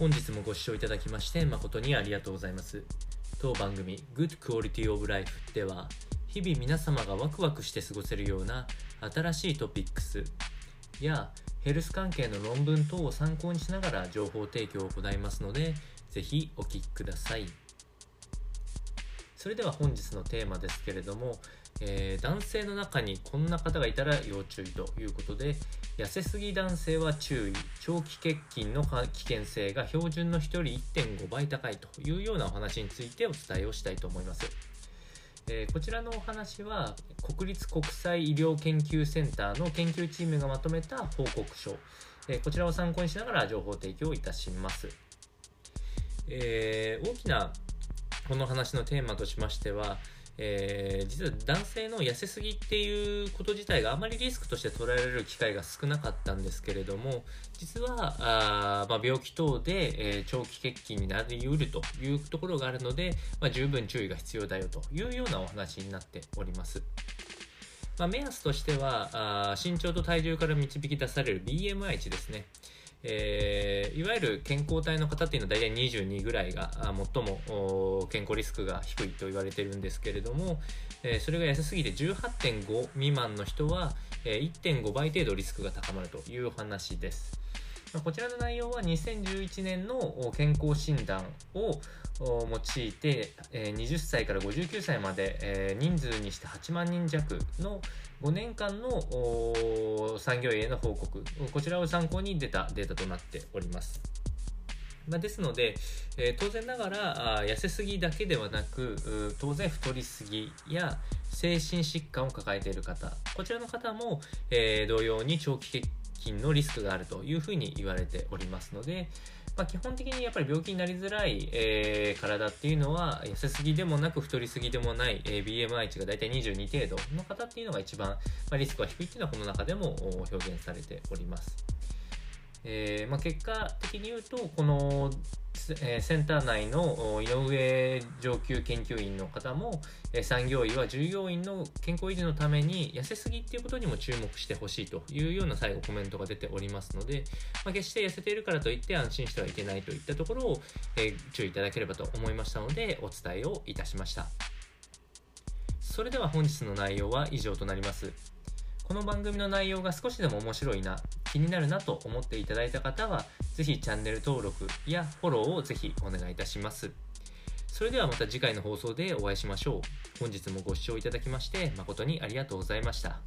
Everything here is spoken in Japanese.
本日もご視聴いただきまして誠にありがとうございます。当番組 Good Quality of Life では日々皆様がワクワクして過ごせるような新しいトピックスやヘルス関係の論文等を参考にしながら情報提供を行いますのでぜひお聞きください。それでは本日のテーマですけれども、えー、男性の中にこんな方がいたら要注意ということで痩せすぎ男性は注意長期欠勤の危険性が標準の1人1.5倍高いというようなお話についてお伝えをしたいと思います、えー、こちらのお話は国立国際医療研究センターの研究チームがまとめた報告書、えー、こちらを参考にしながら情報提供いたします、えー、大きなこの話のテーマとしましては、えー、実は男性の痩せすぎっていうこと自体があまりリスクとして捉えられる機会が少なかったんですけれども実はあ、まあ、病気等で、えー、長期欠勤になりうるというところがあるので、まあ、十分注意が必要だよというようなお話になっております。まあ、目安としてはあ身長と体重から導き出される BMI 値ですね。えー、いわゆる健康体の方っていうのは大体22ぐらいが最も健康リスクが低いと言われてるんですけれども、えー、それが痩せすぎて18.5未満の人は、えー、1.5倍程度リスクが高まるという話です。こちらの内容は2011年の健康診断を用いて20歳から59歳まで人数にして8万人弱の5年間の産業医への報告こちらを参考に出たデータとなっております。まあ、ですので、え、当然ながらあ痩せすぎだけではなく当然太りすぎや精神疾患を抱えている方こちらの方も、え、同様に長期菌のリスクがあるというふうに言われておりますので、まあ、基本的にやっぱり病気になりづらい、えー、体っていうのは痩せすぎでもなく太りすぎでもない、えー、BMI 値が大体22程度の方っていうのが一番、まあ、リスクが低いっていうのはこの中でも表現されております。えーまあ、結果的に言うとこのセンター内の井上上級研究員の方も、産業医は従業員の健康維持のために痩せすぎっていうことにも注目してほしいというような最後コメントが出ておりますので、まあ、決して痩せているからといって安心してはいけないといったところを、え注意いただければと思いましたのでお伝えをいたしました。それでは本日の内容は以上となります。この番組の内容が少しでも面白いな、気になるなと思っていただいた方は、ぜひチャンネル登録やフォローをぜひお願いいたします。それではまた次回の放送でお会いしましょう。本日もご視聴いただきまして誠にありがとうございました。